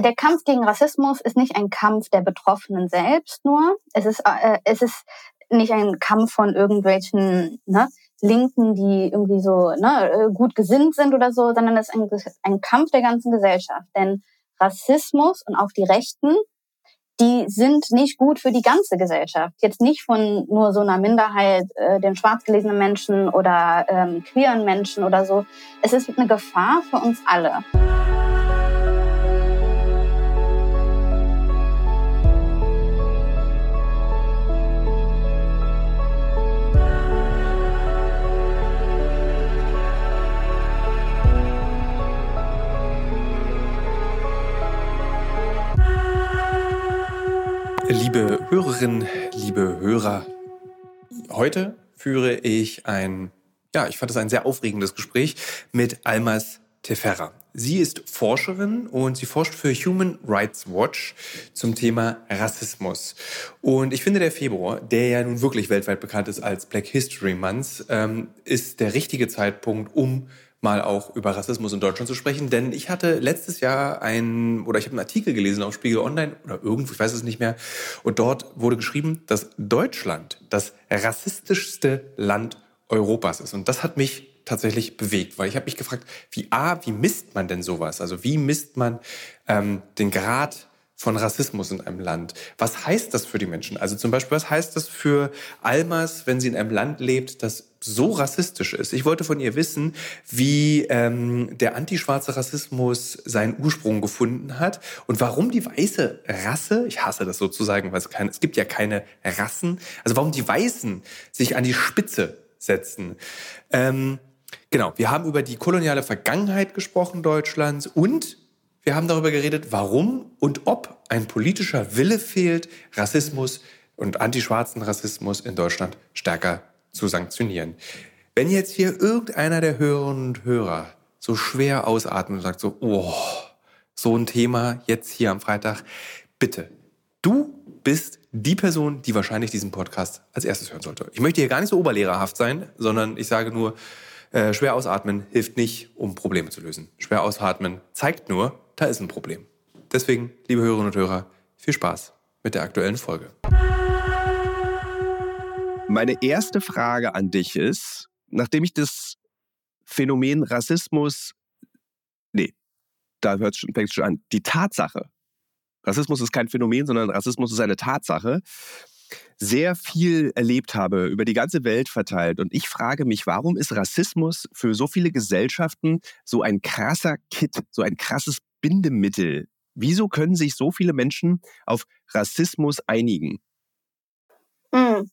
der Kampf gegen Rassismus ist nicht ein Kampf der Betroffenen selbst nur. Es ist, äh, es ist nicht ein Kampf von irgendwelchen ne, Linken, die irgendwie so ne, äh, gut gesinnt sind oder so, sondern es ist ein, ein Kampf der ganzen Gesellschaft. Denn Rassismus und auch die Rechten, die sind nicht gut für die ganze Gesellschaft. Jetzt nicht von nur so einer Minderheit, äh, den schwarz gelesenen Menschen oder ähm, queeren Menschen oder so. Es ist eine Gefahr für uns alle. Hörerinnen, liebe Hörer, heute führe ich ein, ja, ich fand es ein sehr aufregendes Gespräch mit Almas Tefera. Sie ist Forscherin und sie forscht für Human Rights Watch zum Thema Rassismus. Und ich finde, der Februar, der ja nun wirklich weltweit bekannt ist als Black History Month, ähm, ist der richtige Zeitpunkt, um mal auch über Rassismus in Deutschland zu sprechen, denn ich hatte letztes Jahr ein oder ich habe einen Artikel gelesen auf Spiegel Online oder irgendwo, ich weiß es nicht mehr, und dort wurde geschrieben, dass Deutschland das rassistischste Land Europas ist und das hat mich tatsächlich bewegt, weil ich habe mich gefragt, wie a, wie misst man denn sowas? Also wie misst man ähm, den Grad von Rassismus in einem Land. Was heißt das für die Menschen? Also zum Beispiel, was heißt das für Almas, wenn sie in einem Land lebt, das so rassistisch ist? Ich wollte von ihr wissen, wie ähm, der antischwarze Rassismus seinen Ursprung gefunden hat und warum die weiße Rasse, ich hasse das sozusagen, weil es, keine, es gibt ja keine Rassen, also warum die Weißen sich an die Spitze setzen. Ähm, genau, wir haben über die koloniale Vergangenheit gesprochen Deutschlands und wir haben darüber geredet, warum und ob ein politischer Wille fehlt, Rassismus und antischwarzen Rassismus in Deutschland stärker zu sanktionieren. Wenn jetzt hier irgendeiner der Hörerinnen und Hörer so schwer ausatmet und sagt so, oh, so ein Thema jetzt hier am Freitag, bitte, du bist die Person, die wahrscheinlich diesen Podcast als erstes hören sollte. Ich möchte hier gar nicht so oberlehrerhaft sein, sondern ich sage nur, äh, schwer ausatmen hilft nicht, um Probleme zu lösen. Schwer ausatmen zeigt nur, da ist ein Problem. Deswegen, liebe Hörerinnen und Hörer, viel Spaß mit der aktuellen Folge. Meine erste Frage an dich ist, nachdem ich das Phänomen Rassismus, nee, da hört schon, fängt schon an, die Tatsache, Rassismus ist kein Phänomen, sondern Rassismus ist eine Tatsache, sehr viel erlebt habe, über die ganze Welt verteilt. Und ich frage mich, warum ist Rassismus für so viele Gesellschaften so ein krasser Kit, so ein krasses Bindemittel? Wieso können sich so viele Menschen auf Rassismus einigen? Hm.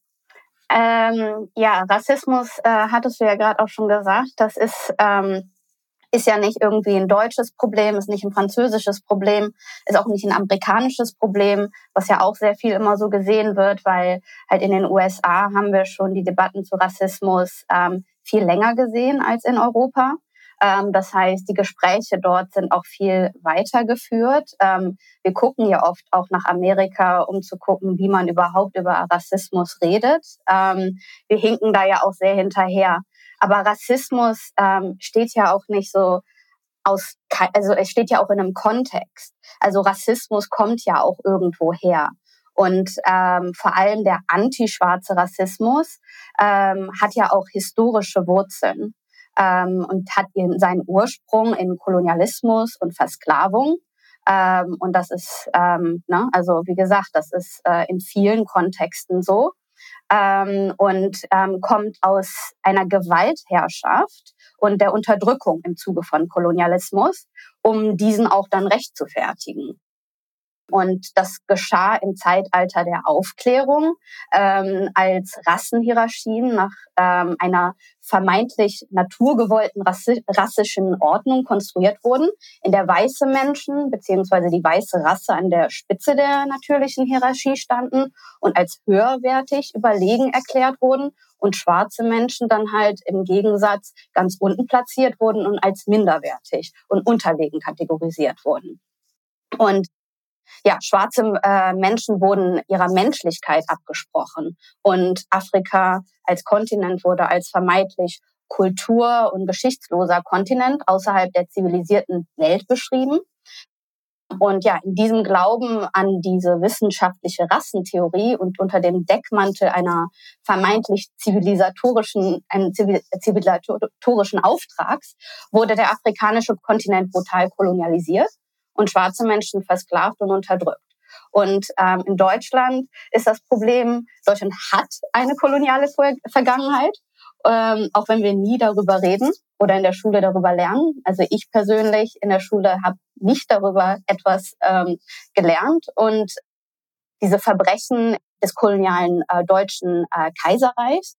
Ähm, ja, Rassismus äh, hattest du ja gerade auch schon gesagt. Das ist ähm, ist ja nicht irgendwie ein deutsches Problem, ist nicht ein französisches Problem, ist auch nicht ein amerikanisches Problem, was ja auch sehr viel immer so gesehen wird, weil halt in den USA haben wir schon die Debatten zu Rassismus ähm, viel länger gesehen als in Europa. Ähm, das heißt, die Gespräche dort sind auch viel weiter geführt. Ähm, wir gucken ja oft auch nach Amerika, um zu gucken, wie man überhaupt über Rassismus redet. Ähm, wir hinken da ja auch sehr hinterher. Aber Rassismus steht ja auch nicht so aus, also es steht ja auch in einem Kontext. Also Rassismus kommt ja auch irgendwo her. Und ähm, vor allem der antischwarze Rassismus ähm, hat ja auch historische Wurzeln ähm, und hat ihren, seinen Ursprung in Kolonialismus und Versklavung. Ähm, und das ist, ähm, ne, also wie gesagt, das ist äh, in vielen Kontexten so ähm, und ähm, kommt aus einer Gewaltherrschaft und der Unterdrückung im Zuge von Kolonialismus, um diesen auch dann recht zu fertigen. Und das geschah im Zeitalter der Aufklärung, ähm, als Rassenhierarchien nach ähm, einer vermeintlich naturgewollten rassi rassischen Ordnung konstruiert wurden, in der weiße Menschen beziehungsweise die weiße Rasse an der Spitze der natürlichen Hierarchie standen und als höherwertig überlegen erklärt wurden und schwarze Menschen dann halt im Gegensatz ganz unten platziert wurden und als minderwertig und unterlegen kategorisiert wurden. Und ja, schwarze äh, Menschen wurden ihrer Menschlichkeit abgesprochen und Afrika als Kontinent wurde als vermeintlich kultur- und geschichtsloser Kontinent außerhalb der zivilisierten Welt beschrieben. Und ja, in diesem Glauben an diese wissenschaftliche Rassentheorie und unter dem Deckmantel einer vermeintlich zivilisatorischen, einen zivilisatorischen Auftrags wurde der afrikanische Kontinent brutal kolonialisiert und schwarze Menschen versklavt und unterdrückt. Und ähm, in Deutschland ist das Problem, Deutschland hat eine koloniale Vergangenheit, ähm, auch wenn wir nie darüber reden oder in der Schule darüber lernen. Also ich persönlich in der Schule habe nicht darüber etwas ähm, gelernt und diese Verbrechen des kolonialen äh, deutschen äh, Kaiserreichs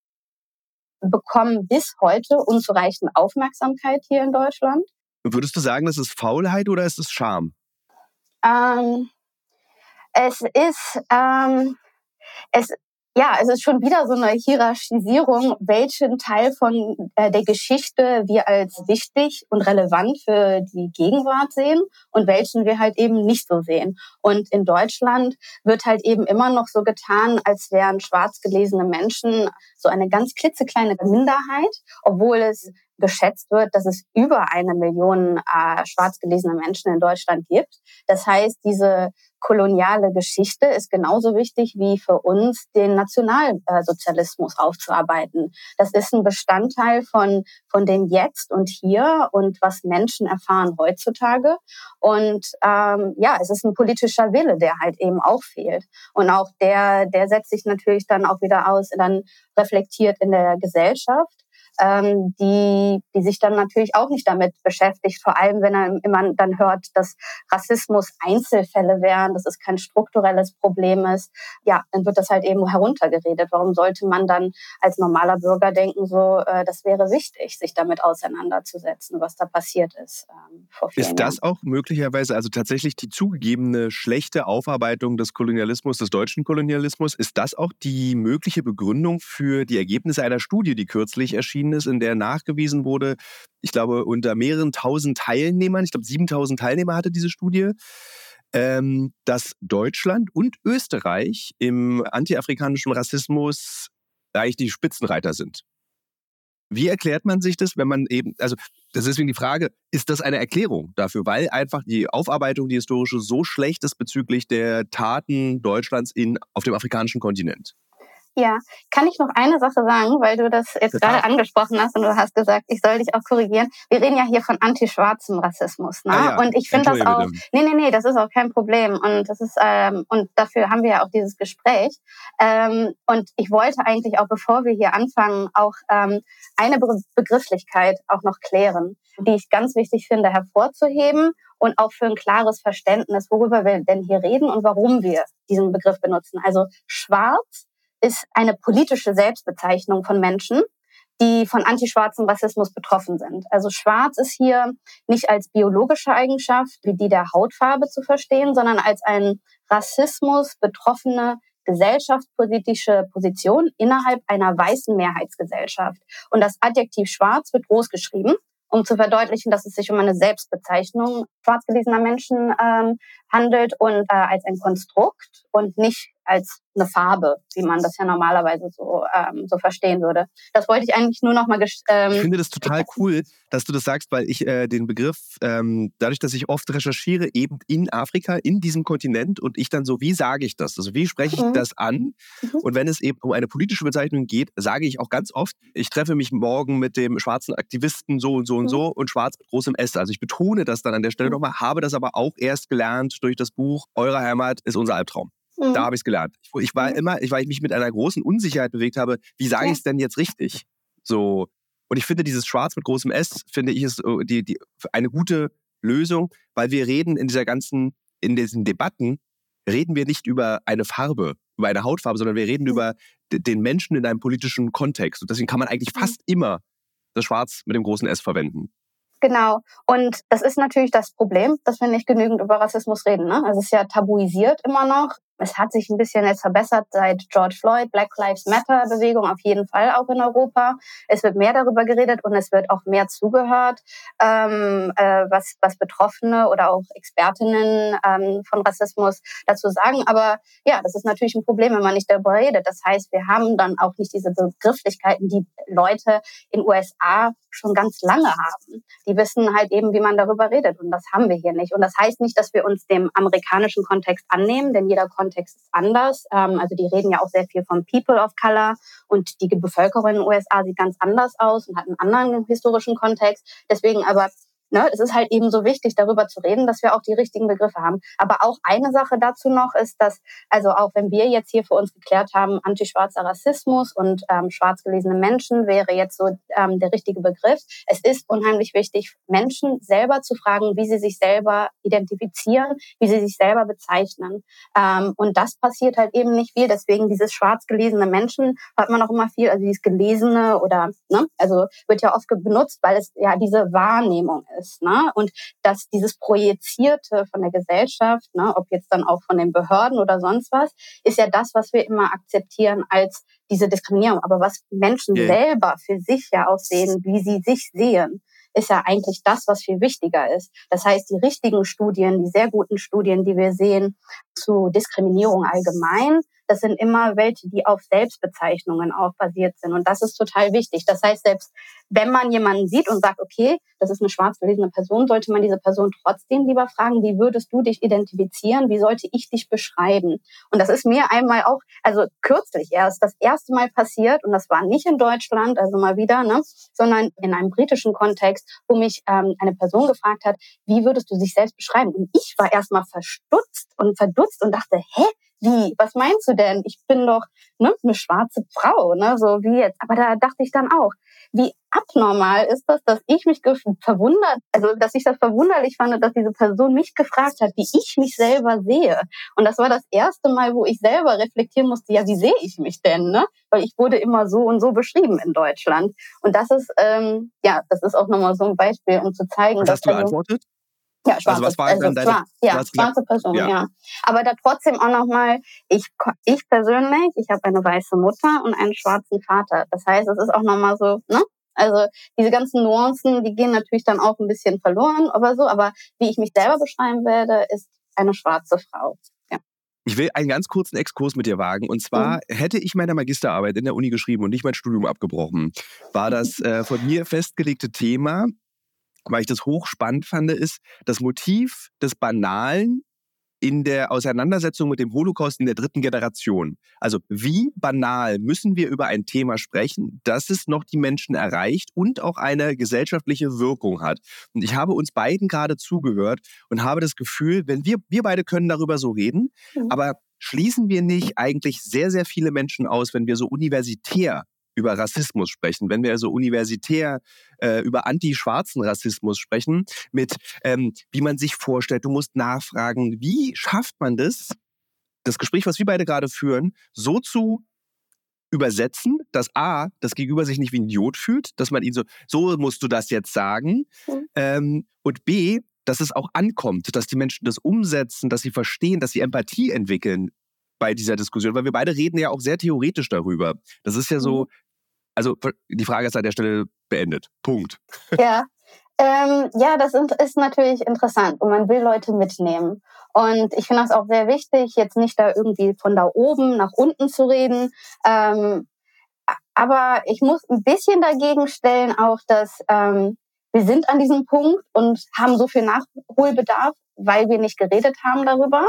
bekommen bis heute unzureichende Aufmerksamkeit hier in Deutschland. Würdest du sagen, das ist Faulheit oder ist es Scham? Ähm, es ist, ähm, es, ja, es ist schon wieder so eine Hierarchisierung, welchen Teil von äh, der Geschichte wir als wichtig und relevant für die Gegenwart sehen und welchen wir halt eben nicht so sehen. Und in Deutschland wird halt eben immer noch so getan, als wären schwarz gelesene Menschen so eine ganz klitzekleine Minderheit, obwohl es geschätzt wird, dass es über eine Million äh, schwarz gelesene Menschen in Deutschland gibt. Das heißt, diese koloniale Geschichte ist genauso wichtig wie für uns den Nationalsozialismus aufzuarbeiten. Das ist ein Bestandteil von, von dem Jetzt und Hier und was Menschen erfahren heutzutage. Und ähm, ja, es ist ein politischer Wille, der halt eben auch fehlt. Und auch der, der setzt sich natürlich dann auch wieder aus, dann reflektiert in der Gesellschaft ähm, die, die sich dann natürlich auch nicht damit beschäftigt, vor allem wenn er immer dann hört, dass Rassismus Einzelfälle wären, dass es kein strukturelles Problem ist. Ja, dann wird das halt eben heruntergeredet. Warum sollte man dann als normaler Bürger denken, so, äh, das wäre wichtig, sich damit auseinanderzusetzen, was da passiert ist ähm, vor vielen Ist das Jahren. auch möglicherweise, also tatsächlich die zugegebene schlechte Aufarbeitung des Kolonialismus, des deutschen Kolonialismus, ist das auch die mögliche Begründung für die Ergebnisse einer Studie, die kürzlich erschien ist, in der nachgewiesen wurde, ich glaube, unter mehreren tausend Teilnehmern, ich glaube, 7000 Teilnehmer hatte diese Studie, ähm, dass Deutschland und Österreich im antiafrikanischen Rassismus eigentlich die Spitzenreiter sind. Wie erklärt man sich das, wenn man eben, also das ist deswegen die Frage, ist das eine Erklärung dafür, weil einfach die Aufarbeitung, die historische, so schlecht ist bezüglich der Taten Deutschlands in, auf dem afrikanischen Kontinent? Ja, kann ich noch eine Sache sagen, weil du das jetzt Total. gerade angesprochen hast und du hast gesagt, ich soll dich auch korrigieren. Wir reden ja hier von antischwarzem Rassismus, ne? Ah ja. Und ich finde das auch, nee, nee, nee, das ist auch kein Problem und das ist ähm, und dafür haben wir ja auch dieses Gespräch. Ähm, und ich wollte eigentlich auch, bevor wir hier anfangen, auch ähm, eine Be Begrifflichkeit auch noch klären, die ich ganz wichtig finde hervorzuheben und auch für ein klares Verständnis, worüber wir denn hier reden und warum wir diesen Begriff benutzen. Also schwarz ist eine politische Selbstbezeichnung von Menschen, die von antischwarzem Rassismus betroffen sind. Also schwarz ist hier nicht als biologische Eigenschaft wie die der Hautfarbe zu verstehen, sondern als ein Rassismus betroffene gesellschaftspolitische Position innerhalb einer weißen Mehrheitsgesellschaft. Und das Adjektiv schwarz wird groß geschrieben, um zu verdeutlichen, dass es sich um eine Selbstbezeichnung schwarz gelesener Menschen ähm, handelt und äh, als ein Konstrukt und nicht als eine Farbe, wie man das ja normalerweise so, ähm, so verstehen würde. Das wollte ich eigentlich nur noch mal. Ähm, ich finde das total cool, dass du das sagst, weil ich äh, den Begriff, ähm, dadurch, dass ich oft recherchiere, eben in Afrika, in diesem Kontinent und ich dann so, wie sage ich das? Also wie spreche ich mhm. das an? Mhm. Und wenn es eben um eine politische Bezeichnung geht, sage ich auch ganz oft, ich treffe mich morgen mit dem schwarzen Aktivisten so und so und mhm. so und schwarz mit großem S. Also ich betone das dann an der Stelle mhm. nochmal, habe das aber auch erst gelernt durch das Buch Eure Heimat ist unser Albtraum. Mhm. Da habe ich es gelernt. Ich, ich, war mhm. immer, weil ich mich mit einer großen Unsicherheit bewegt habe, wie sage ja. ich es denn jetzt richtig? So. Und ich finde dieses Schwarz mit großem S, finde ich, ist äh, die, die, eine gute Lösung, weil wir reden in dieser ganzen, in diesen Debatten, reden wir nicht über eine Farbe, über eine Hautfarbe, sondern wir reden mhm. über den Menschen in einem politischen Kontext. Und deswegen kann man eigentlich mhm. fast immer das Schwarz mit dem großen S verwenden. Genau. Und das ist natürlich das Problem, dass wir nicht genügend über Rassismus reden. Ne? Also es ist ja tabuisiert immer noch. Es hat sich ein bisschen jetzt verbessert seit George Floyd, Black Lives Matter Bewegung auf jeden Fall auch in Europa. Es wird mehr darüber geredet und es wird auch mehr zugehört, ähm, äh, was, was Betroffene oder auch Expertinnen ähm, von Rassismus dazu sagen. Aber ja, das ist natürlich ein Problem, wenn man nicht darüber redet. Das heißt, wir haben dann auch nicht diese Begrifflichkeiten, die Leute in USA schon ganz lange haben. Die wissen halt eben, wie man darüber redet und das haben wir hier nicht. Und das heißt nicht, dass wir uns dem amerikanischen Kontext annehmen, denn jeder Kontext ist anders. Ähm, also die reden ja auch sehr viel von People of Color und die Bevölkerung in den USA sieht ganz anders aus und hat einen anderen historischen Kontext. Deswegen aber Ne, es ist halt eben so wichtig, darüber zu reden, dass wir auch die richtigen Begriffe haben. Aber auch eine Sache dazu noch ist, dass, also auch wenn wir jetzt hier für uns geklärt haben, antischwarzer Rassismus und ähm, schwarz gelesene Menschen wäre jetzt so ähm, der richtige Begriff. Es ist unheimlich wichtig, Menschen selber zu fragen, wie sie sich selber identifizieren, wie sie sich selber bezeichnen. Ähm, und das passiert halt eben nicht viel. Deswegen dieses schwarz gelesene Menschen hat man auch immer viel, also dieses gelesene oder, ne, also wird ja oft benutzt, weil es ja diese Wahrnehmung ist ist. Ne? Und dass dieses Projizierte von der Gesellschaft, ne, ob jetzt dann auch von den Behörden oder sonst was, ist ja das, was wir immer akzeptieren als diese Diskriminierung. Aber was Menschen yeah. selber für sich ja auch sehen, wie sie sich sehen, ist ja eigentlich das, was viel wichtiger ist. Das heißt, die richtigen Studien, die sehr guten Studien, die wir sehen zu Diskriminierung allgemein, das sind immer welche, die auf Selbstbezeichnungen auch basiert sind. Und das ist total wichtig. Das heißt, selbst wenn man jemanden sieht und sagt, okay, das ist eine schwarz gelesene Person, sollte man diese Person trotzdem lieber fragen, wie würdest du dich identifizieren? Wie sollte ich dich beschreiben? Und das ist mir einmal auch, also kürzlich erst, das erste Mal passiert, und das war nicht in Deutschland, also mal wieder, ne, sondern in einem britischen Kontext, wo mich ähm, eine Person gefragt hat, wie würdest du dich selbst beschreiben? Und ich war erstmal verstutzt und verdutzt und dachte, hä, wie, was meinst du denn? Ich bin doch ne, eine schwarze Frau, ne, so wie jetzt. Aber da dachte ich dann auch, wie abnormal ist das, dass ich mich verwundert, also dass ich das verwunderlich fand, dass diese Person mich gefragt hat, wie ich mich selber sehe. Und das war das erste Mal, wo ich selber reflektieren musste, ja, wie sehe ich mich denn? Ne? Weil ich wurde immer so und so beschrieben in Deutschland. Und das ist, ähm, ja, das ist auch nochmal so ein Beispiel, um zu zeigen, Was dass. Hast du beantwortet? Ja, schwarze, also was war also, deine, schwarz, ja, schwarze Person, ja. ja. Aber da trotzdem auch nochmal, ich, ich persönlich, ich habe eine weiße Mutter und einen schwarzen Vater. Das heißt, es ist auch nochmal so, ne? Also diese ganzen Nuancen, die gehen natürlich dann auch ein bisschen verloren oder so, aber wie ich mich selber beschreiben werde, ist eine schwarze Frau. Ja. Ich will einen ganz kurzen Exkurs mit dir wagen. Und zwar mhm. hätte ich meine Magisterarbeit in der Uni geschrieben und nicht mein Studium abgebrochen, war das äh, von mir festgelegte Thema weil ich das hochspannend fand, ist das Motiv des Banalen in der Auseinandersetzung mit dem Holocaust in der dritten Generation. Also wie banal müssen wir über ein Thema sprechen, dass es noch die Menschen erreicht und auch eine gesellschaftliche Wirkung hat. Und ich habe uns beiden gerade zugehört und habe das Gefühl, wenn wir, wir beide können darüber so reden, mhm. aber schließen wir nicht eigentlich sehr, sehr viele Menschen aus, wenn wir so universitär über Rassismus sprechen, wenn wir also universitär äh, über anti-schwarzen Rassismus sprechen, mit ähm, wie man sich vorstellt, du musst nachfragen, wie schafft man das, das Gespräch, was wir beide gerade führen, so zu übersetzen, dass A, das Gegenüber sich nicht wie ein Idiot fühlt, dass man ihn so, so musst du das jetzt sagen, mhm. ähm, und B, dass es auch ankommt, dass die Menschen das umsetzen, dass sie verstehen, dass sie Empathie entwickeln bei dieser Diskussion, weil wir beide reden ja auch sehr theoretisch darüber. Das ist ja so, mhm. Also die Frage ist an der Stelle beendet. Punkt. Ja. Ähm, ja, das ist natürlich interessant und man will Leute mitnehmen. Und ich finde das auch sehr wichtig, jetzt nicht da irgendwie von da oben nach unten zu reden. Ähm, aber ich muss ein bisschen dagegen stellen auch, dass ähm, wir sind an diesem Punkt und haben so viel Nachholbedarf, weil wir nicht geredet haben darüber.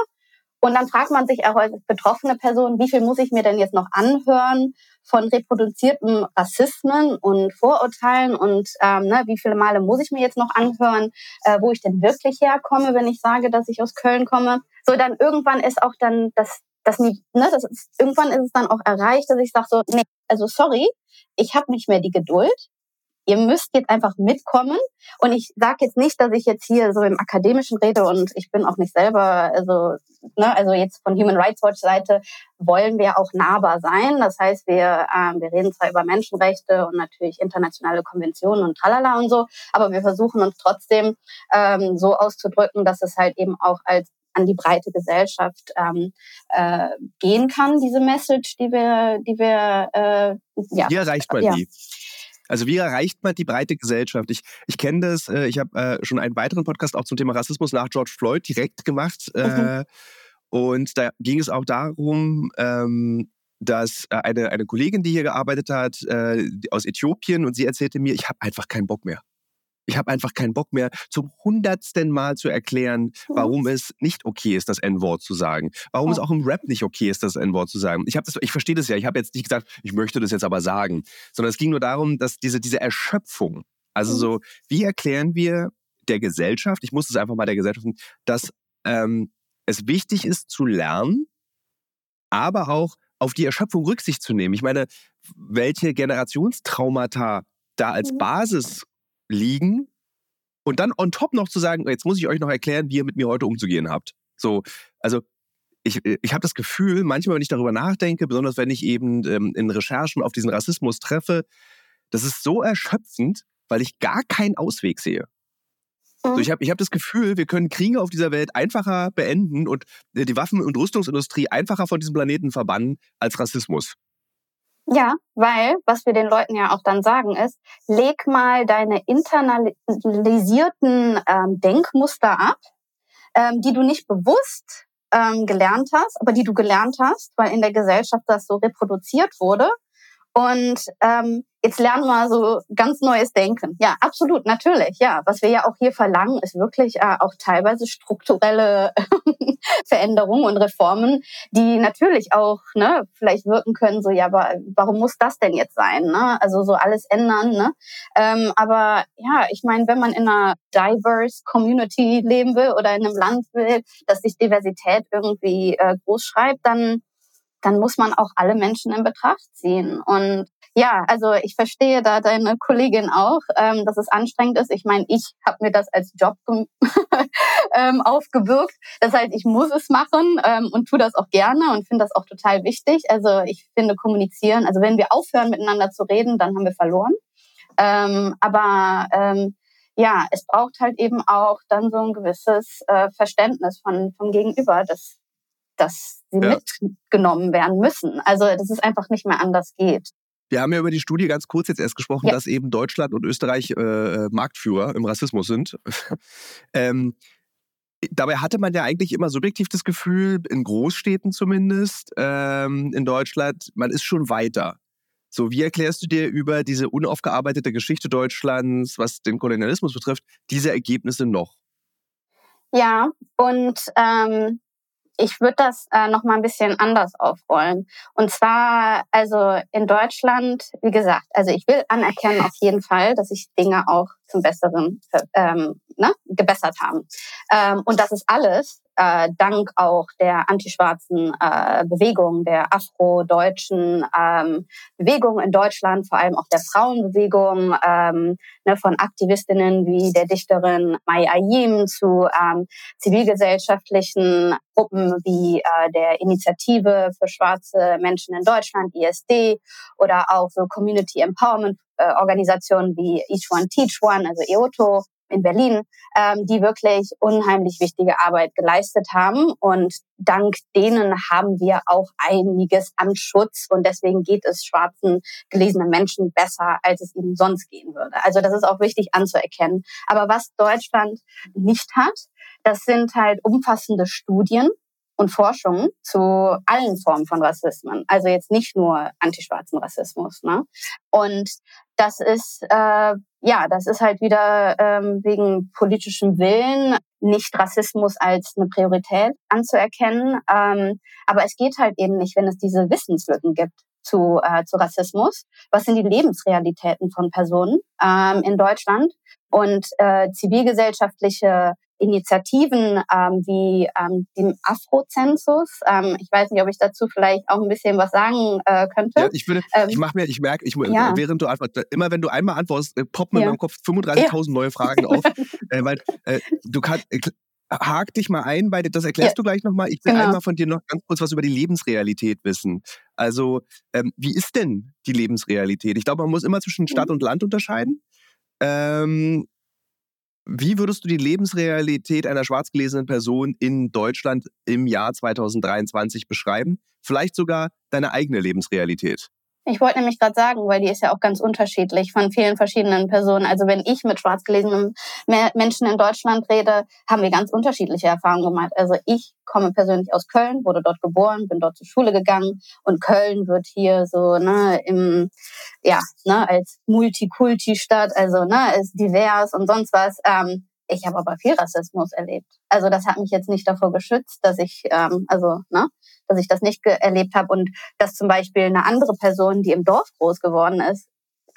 Und dann fragt man sich auch als betroffene Person, wie viel muss ich mir denn jetzt noch anhören von reproduzierten Rassismen und Vorurteilen und ähm, ne, wie viele Male muss ich mir jetzt noch anhören, äh, wo ich denn wirklich herkomme, wenn ich sage, dass ich aus Köln komme. So, dann irgendwann ist auch dann das, das, ne, das ist, irgendwann ist es dann auch erreicht, dass ich sage so, nee, also sorry, ich habe nicht mehr die Geduld ihr müsst jetzt einfach mitkommen. Und ich sage jetzt nicht, dass ich jetzt hier so im Akademischen rede und ich bin auch nicht selber, also, ne, also jetzt von Human Rights Watch Seite wollen wir auch nahbar sein. Das heißt, wir, ähm, wir reden zwar über Menschenrechte und natürlich internationale Konventionen und tralala und so, aber wir versuchen uns trotzdem ähm, so auszudrücken, dass es halt eben auch als an die breite Gesellschaft ähm, äh, gehen kann, diese Message, die wir, die wir äh, ja. Wie erreicht man ja. die? Also wie erreicht man die breite Gesellschaft? Ich, ich kenne das, äh, ich habe äh, schon einen weiteren Podcast auch zum Thema Rassismus nach George Floyd direkt gemacht. Äh, mhm. Und da ging es auch darum, ähm, dass äh, eine, eine Kollegin, die hier gearbeitet hat, äh, aus Äthiopien, und sie erzählte mir, ich habe einfach keinen Bock mehr. Ich habe einfach keinen Bock mehr, zum hundertsten Mal zu erklären, warum es nicht okay ist, das N-Wort zu sagen. Warum es auch im Rap nicht okay ist, das N-Wort zu sagen. Ich, ich verstehe das ja. Ich habe jetzt nicht gesagt, ich möchte das jetzt aber sagen, sondern es ging nur darum, dass diese, diese Erschöpfung, also mhm. so, wie erklären wir der Gesellschaft, ich muss es einfach mal der Gesellschaft, dass ähm, es wichtig ist zu lernen, aber auch auf die Erschöpfung Rücksicht zu nehmen. Ich meine, welche Generationstraumata da als mhm. Basis liegen und dann on top noch zu sagen, jetzt muss ich euch noch erklären, wie ihr mit mir heute umzugehen habt. So, also ich, ich habe das Gefühl, manchmal, wenn ich darüber nachdenke, besonders wenn ich eben ähm, in Recherchen auf diesen Rassismus treffe, das ist so erschöpfend, weil ich gar keinen Ausweg sehe. So, mhm. ich habe ich hab das Gefühl, wir können Kriege auf dieser Welt einfacher beenden und äh, die Waffen- und Rüstungsindustrie einfacher von diesem Planeten verbannen als Rassismus. Ja, weil, was wir den Leuten ja auch dann sagen ist, leg mal deine internalisierten ähm, Denkmuster ab, ähm, die du nicht bewusst ähm, gelernt hast, aber die du gelernt hast, weil in der Gesellschaft das so reproduziert wurde. Und ähm, jetzt lernen wir so ganz neues Denken. Ja, absolut, natürlich. Ja, was wir ja auch hier verlangen, ist wirklich äh, auch teilweise strukturelle Veränderungen und Reformen, die natürlich auch ne, vielleicht wirken können. So, ja, aber warum muss das denn jetzt sein? Ne? Also so alles ändern. Ne? Ähm, aber ja, ich meine, wenn man in einer diverse Community leben will oder in einem Land will, dass sich Diversität irgendwie äh, groß schreibt, dann dann muss man auch alle Menschen in Betracht ziehen. Und ja, also ich verstehe da deine Kollegin auch, ähm, dass es anstrengend ist. Ich meine, ich habe mir das als Job ähm, aufgebürgt. Das heißt, ich muss es machen ähm, und tue das auch gerne und finde das auch total wichtig. Also ich finde kommunizieren, also wenn wir aufhören miteinander zu reden, dann haben wir verloren. Ähm, aber ähm, ja, es braucht halt eben auch dann so ein gewisses äh, Verständnis von, vom Gegenüber, dass dass sie ja. mitgenommen werden müssen. Also dass es einfach nicht mehr anders geht. Wir haben ja über die Studie ganz kurz jetzt erst gesprochen, ja. dass eben Deutschland und Österreich äh, Marktführer im Rassismus sind. ähm, dabei hatte man ja eigentlich immer subjektiv das Gefühl, in Großstädten zumindest, ähm, in Deutschland, man ist schon weiter. So, wie erklärst du dir über diese unaufgearbeitete Geschichte Deutschlands, was den Kolonialismus betrifft, diese Ergebnisse noch? Ja, und ähm, ich würde das äh, noch mal ein bisschen anders aufrollen. Und zwar, also in Deutschland, wie gesagt, also ich will anerkennen auf jeden Fall, dass sich Dinge auch zum Besseren ähm, ne, gebessert haben. Ähm, und das ist alles äh, dank auch der antischwarzen äh, Bewegung, der afro-deutschen ähm, Bewegung in Deutschland, vor allem auch der Frauenbewegung, ähm, ne, von Aktivistinnen wie der Dichterin Mai Ayim zu ähm, zivilgesellschaftlichen Gruppen wie äh, der Initiative für schwarze Menschen in Deutschland, ISD, oder auch so Community Empowerment äh, Organisationen wie Each One Teach One, also EOTO in Berlin, ähm, die wirklich unheimlich wichtige Arbeit geleistet haben. Und dank denen haben wir auch einiges an Schutz. Und deswegen geht es schwarzen, gelesenen Menschen besser, als es ihnen sonst gehen würde. Also das ist auch wichtig anzuerkennen. Aber was Deutschland nicht hat, das sind halt umfassende Studien und Forschung zu allen Formen von Rassismen. Also jetzt nicht nur antischwarzen Rassismus. Ne? Und das ist äh, ja, das ist halt wieder ähm, wegen politischem Willen nicht Rassismus als eine Priorität anzuerkennen. Ähm, aber es geht halt eben nicht, wenn es diese Wissenslücken gibt zu, äh, zu Rassismus. Was sind die Lebensrealitäten von Personen ähm, in Deutschland? Und äh, zivilgesellschaftliche Initiativen ähm, wie ähm, dem Afro-Zensus. Ähm, ich weiß nicht, ob ich dazu vielleicht auch ein bisschen was sagen äh, könnte. Ja, ich würde, ähm, ich mache mir, ich merke, ich, ja. während du antwortest, immer wenn du einmal antwortest, äh, poppen ja. in meinem Kopf 35.000 ja. neue Fragen auf, äh, weil äh, du kannst, äh, hak dich mal ein, bei das erklärst ja. du gleich nochmal. Ich will genau. einmal von dir noch ganz kurz was über die Lebensrealität wissen. Also, ähm, wie ist denn die Lebensrealität? Ich glaube, man muss immer zwischen Stadt mhm. und Land unterscheiden. Ähm, Wie würdest du die Lebensrealität einer schwarz gelesenen Person in Deutschland im Jahr 2023 beschreiben? Vielleicht sogar deine eigene Lebensrealität. Ich wollte nämlich gerade sagen, weil die ist ja auch ganz unterschiedlich von vielen verschiedenen Personen. Also wenn ich mit schwarz gelesenen Menschen in Deutschland rede, haben wir ganz unterschiedliche Erfahrungen gemacht. Also ich komme persönlich aus Köln, wurde dort geboren, bin dort zur Schule gegangen und Köln wird hier so ne im ja ne als Multikulti-Stadt, also ne ist divers und sonst was. Ähm, ich habe aber viel Rassismus erlebt. Also das hat mich jetzt nicht davor geschützt, dass ich, ähm, also, ne, dass ich das nicht erlebt habe und dass zum Beispiel eine andere Person, die im Dorf groß geworden ist,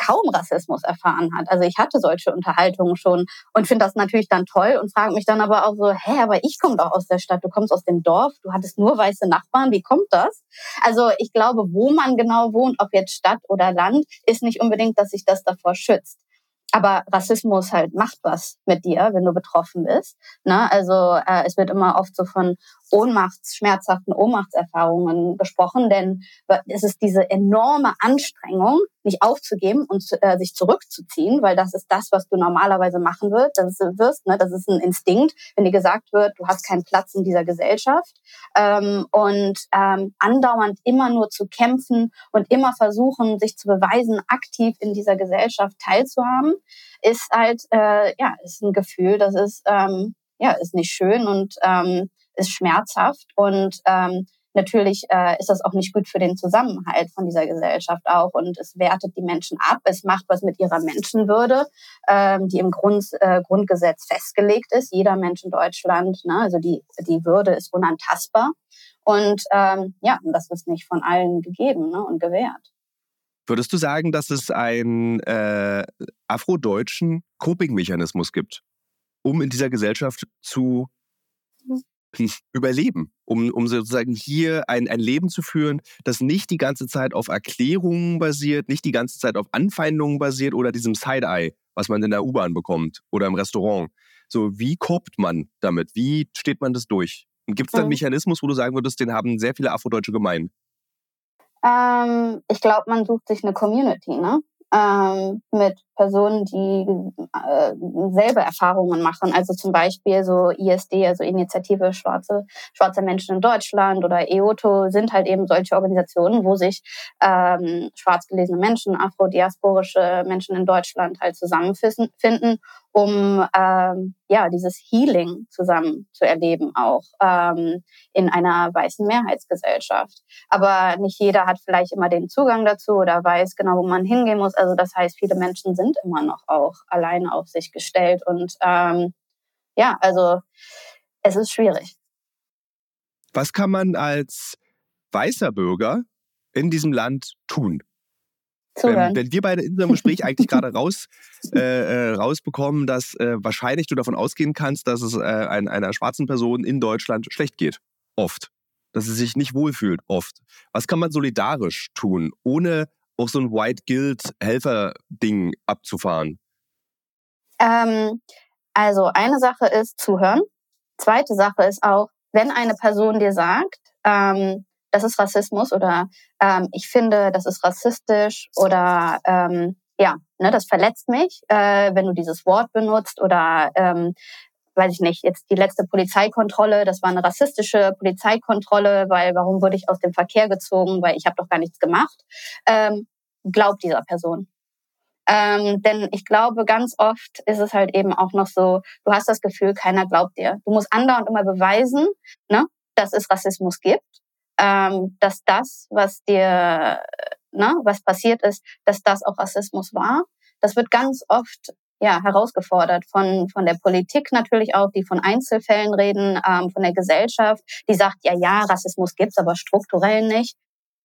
kaum Rassismus erfahren hat. Also ich hatte solche Unterhaltungen schon und finde das natürlich dann toll und frage mich dann aber auch so, hä, aber ich komme doch aus der Stadt, du kommst aus dem Dorf, du hattest nur weiße Nachbarn, wie kommt das? Also ich glaube, wo man genau wohnt, ob jetzt Stadt oder Land, ist nicht unbedingt, dass sich das davor schützt aber Rassismus halt macht was mit dir, wenn du betroffen bist. Ne? Also äh, es wird immer oft so von Ohnmachts, schmerzhaften Ohnmachtserfahrungen gesprochen, denn es ist diese enorme Anstrengung, nicht aufzugeben und äh, sich zurückzuziehen, weil das ist das, was du normalerweise machen wirst. Das ist, wirst, ne? das ist ein Instinkt, wenn dir gesagt wird, du hast keinen Platz in dieser Gesellschaft ähm, und ähm, andauernd immer nur zu kämpfen und immer versuchen, sich zu beweisen, aktiv in dieser Gesellschaft teilzuhaben, ist halt äh, ja ist ein Gefühl, das ist ähm, ja ist nicht schön und ähm, ist schmerzhaft und ähm, natürlich äh, ist das auch nicht gut für den Zusammenhalt von dieser Gesellschaft auch und es wertet die Menschen ab. Es macht was mit ihrer Menschenwürde, ähm, die im Grund, äh, Grundgesetz festgelegt ist. Jeder Mensch in Deutschland, ne, also die, die Würde ist unantastbar. Und ähm, ja, das ist nicht von allen gegeben ne, und gewährt. Würdest du sagen, dass es einen äh, afrodeutschen Coping-Mechanismus gibt, um in dieser Gesellschaft zu überleben, um, um sozusagen hier ein, ein Leben zu führen, das nicht die ganze Zeit auf Erklärungen basiert, nicht die ganze Zeit auf Anfeindungen basiert oder diesem Side-Eye, was man in der U-Bahn bekommt oder im Restaurant. So, wie kopt man damit? Wie steht man das durch? Gibt es da einen mhm. Mechanismus, wo du sagen würdest, den haben sehr viele Afrodeutsche gemein? Ähm, ich glaube, man sucht sich eine Community, ne? ähm, mit Personen, die äh, selber Erfahrungen machen. Also zum Beispiel so ISD, also Initiative Schwarze, Schwarze Menschen in Deutschland oder EOTO sind halt eben solche Organisationen, wo sich ähm, schwarz gelesene Menschen, afrodiasporische Menschen in Deutschland halt zusammenfinden um ähm, ja dieses Healing zusammen zu erleben, auch ähm, in einer weißen Mehrheitsgesellschaft. Aber nicht jeder hat vielleicht immer den Zugang dazu oder weiß genau, wo man hingehen muss. Also das heißt, viele Menschen sind immer noch auch alleine auf sich gestellt und ähm, ja, also es ist schwierig. Was kann man als weißer Bürger in diesem Land tun? Wenn, wenn, wir beide in unserem Gespräch eigentlich gerade raus, äh, äh, rausbekommen, dass äh, wahrscheinlich du davon ausgehen kannst, dass es äh, ein, einer schwarzen Person in Deutschland schlecht geht. Oft. Dass sie sich nicht wohlfühlt. Oft. Was kann man solidarisch tun, ohne auch so ein White Guild-Helfer-Ding abzufahren? Ähm, also eine Sache ist zuhören. Zweite Sache ist auch, wenn eine Person dir sagt, ähm, das ist Rassismus oder ähm, ich finde, das ist rassistisch oder ähm, ja, ne, das verletzt mich, äh, wenn du dieses Wort benutzt oder ähm, weiß ich nicht, jetzt die letzte Polizeikontrolle, das war eine rassistische Polizeikontrolle, weil warum wurde ich aus dem Verkehr gezogen, weil ich habe doch gar nichts gemacht. Ähm, glaub dieser Person. Ähm, denn ich glaube, ganz oft ist es halt eben auch noch so, du hast das Gefühl, keiner glaubt dir. Du musst andauernd immer beweisen, ne, dass es Rassismus gibt ähm, dass das, was dir, ne, was passiert ist, dass das auch Rassismus war. Das wird ganz oft ja, herausgefordert von, von der Politik natürlich auch, die von Einzelfällen reden, ähm, von der Gesellschaft, die sagt, ja, ja, Rassismus gibt's, aber strukturell nicht.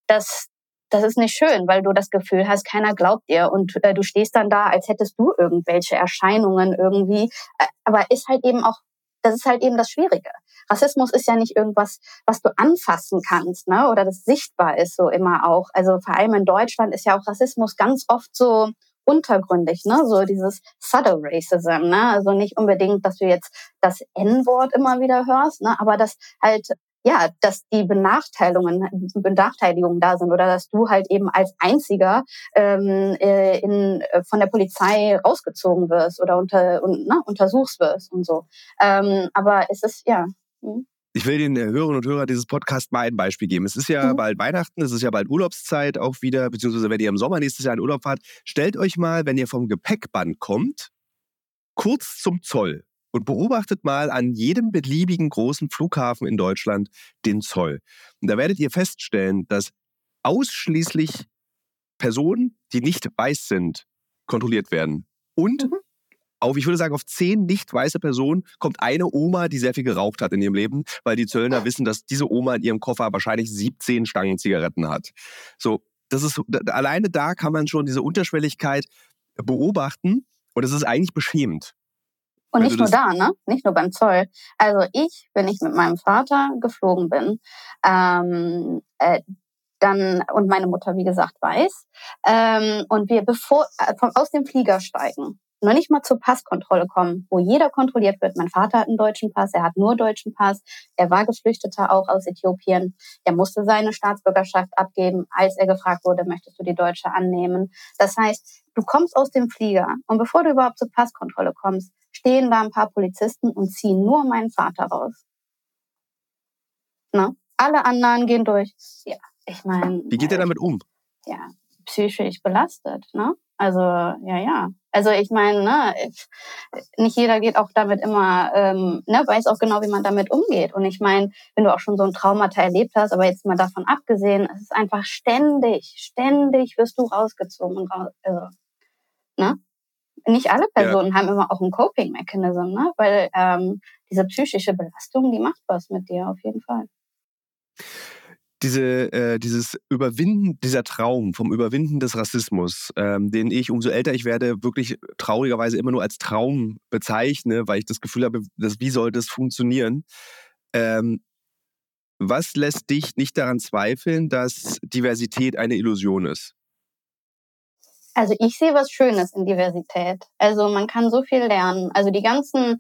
Das, das ist nicht schön, weil du das Gefühl hast, keiner glaubt dir und äh, du stehst dann da, als hättest du irgendwelche Erscheinungen irgendwie. Äh, aber ist halt eben auch, das ist halt eben das Schwierige. Rassismus ist ja nicht irgendwas, was du anfassen kannst, ne? Oder das sichtbar ist so immer auch. Also vor allem in Deutschland ist ja auch Rassismus ganz oft so untergründig, ne? So dieses subtle Racism, ne? Also nicht unbedingt, dass du jetzt das N-Wort immer wieder hörst, ne? Aber dass halt ja, dass die Benachteiligungen, Benachteiligungen da sind oder dass du halt eben als Einziger ähm, äh, in, äh, von der Polizei rausgezogen wirst oder unter, und, ne, untersuchst wirst und so. Ähm, aber es ist, ja. Hm. Ich will den äh, Hörerinnen und Hörern dieses Podcasts mal ein Beispiel geben. Es ist ja mhm. bald Weihnachten, es ist ja bald Urlaubszeit auch wieder, beziehungsweise wenn ihr im Sommer nächstes Jahr in Urlaub fahrt, stellt euch mal, wenn ihr vom Gepäckband kommt, kurz zum Zoll und beobachtet mal an jedem beliebigen großen Flughafen in Deutschland den Zoll. Und da werdet ihr feststellen, dass ausschließlich Personen, die nicht weiß sind, kontrolliert werden. Und mhm. Auf, ich würde sagen, auf zehn nicht weiße Personen kommt eine Oma, die sehr viel geraucht hat in ihrem Leben, weil die Zöllner wissen, dass diese Oma in ihrem Koffer wahrscheinlich 17 Stangen Zigaretten hat. So, das ist alleine da kann man schon diese Unterschwelligkeit beobachten und es ist eigentlich beschämend. Und nicht nur da, ne? Nicht nur beim Zoll. Also ich, wenn ich mit meinem Vater geflogen bin, ähm, äh, dann und meine Mutter, wie gesagt, weiß, ähm, und wir bevor äh, vom, aus dem Flieger steigen, noch nicht mal zur Passkontrolle kommen, wo jeder kontrolliert wird. Mein Vater hat einen deutschen Pass, er hat nur deutschen Pass, er war Geflüchteter auch aus Äthiopien. Er musste seine Staatsbürgerschaft abgeben, als er gefragt wurde, möchtest du die deutsche annehmen? Das heißt, du kommst aus dem Flieger und bevor du überhaupt zur Passkontrolle kommst, stehen da ein paar Polizisten und ziehen nur meinen Vater raus. Ne? Alle anderen gehen durch. Ja, ich meine. Wie geht er damit um? Ja, psychisch belastet, ne? Also, ja, ja. Also ich meine, ne, nicht jeder geht auch damit immer, ähm, ne, weiß auch genau, wie man damit umgeht. Und ich meine, wenn du auch schon so ein Traumata erlebt hast, aber jetzt mal davon abgesehen, es ist einfach ständig, ständig wirst du rausgezogen und raus, also, ne? nicht alle Personen ja. haben immer auch ein Coping-Mechanism, ne? weil ähm, diese psychische Belastung, die macht was mit dir auf jeden Fall. Diese, äh, dieses Überwinden, dieser Traum vom Überwinden des Rassismus, ähm, den ich, umso älter ich werde, wirklich traurigerweise immer nur als Traum bezeichne, weil ich das Gefühl habe, dass, wie soll das funktionieren? Ähm, was lässt dich nicht daran zweifeln, dass Diversität eine Illusion ist? Also ich sehe was Schönes in Diversität. Also man kann so viel lernen. Also die ganzen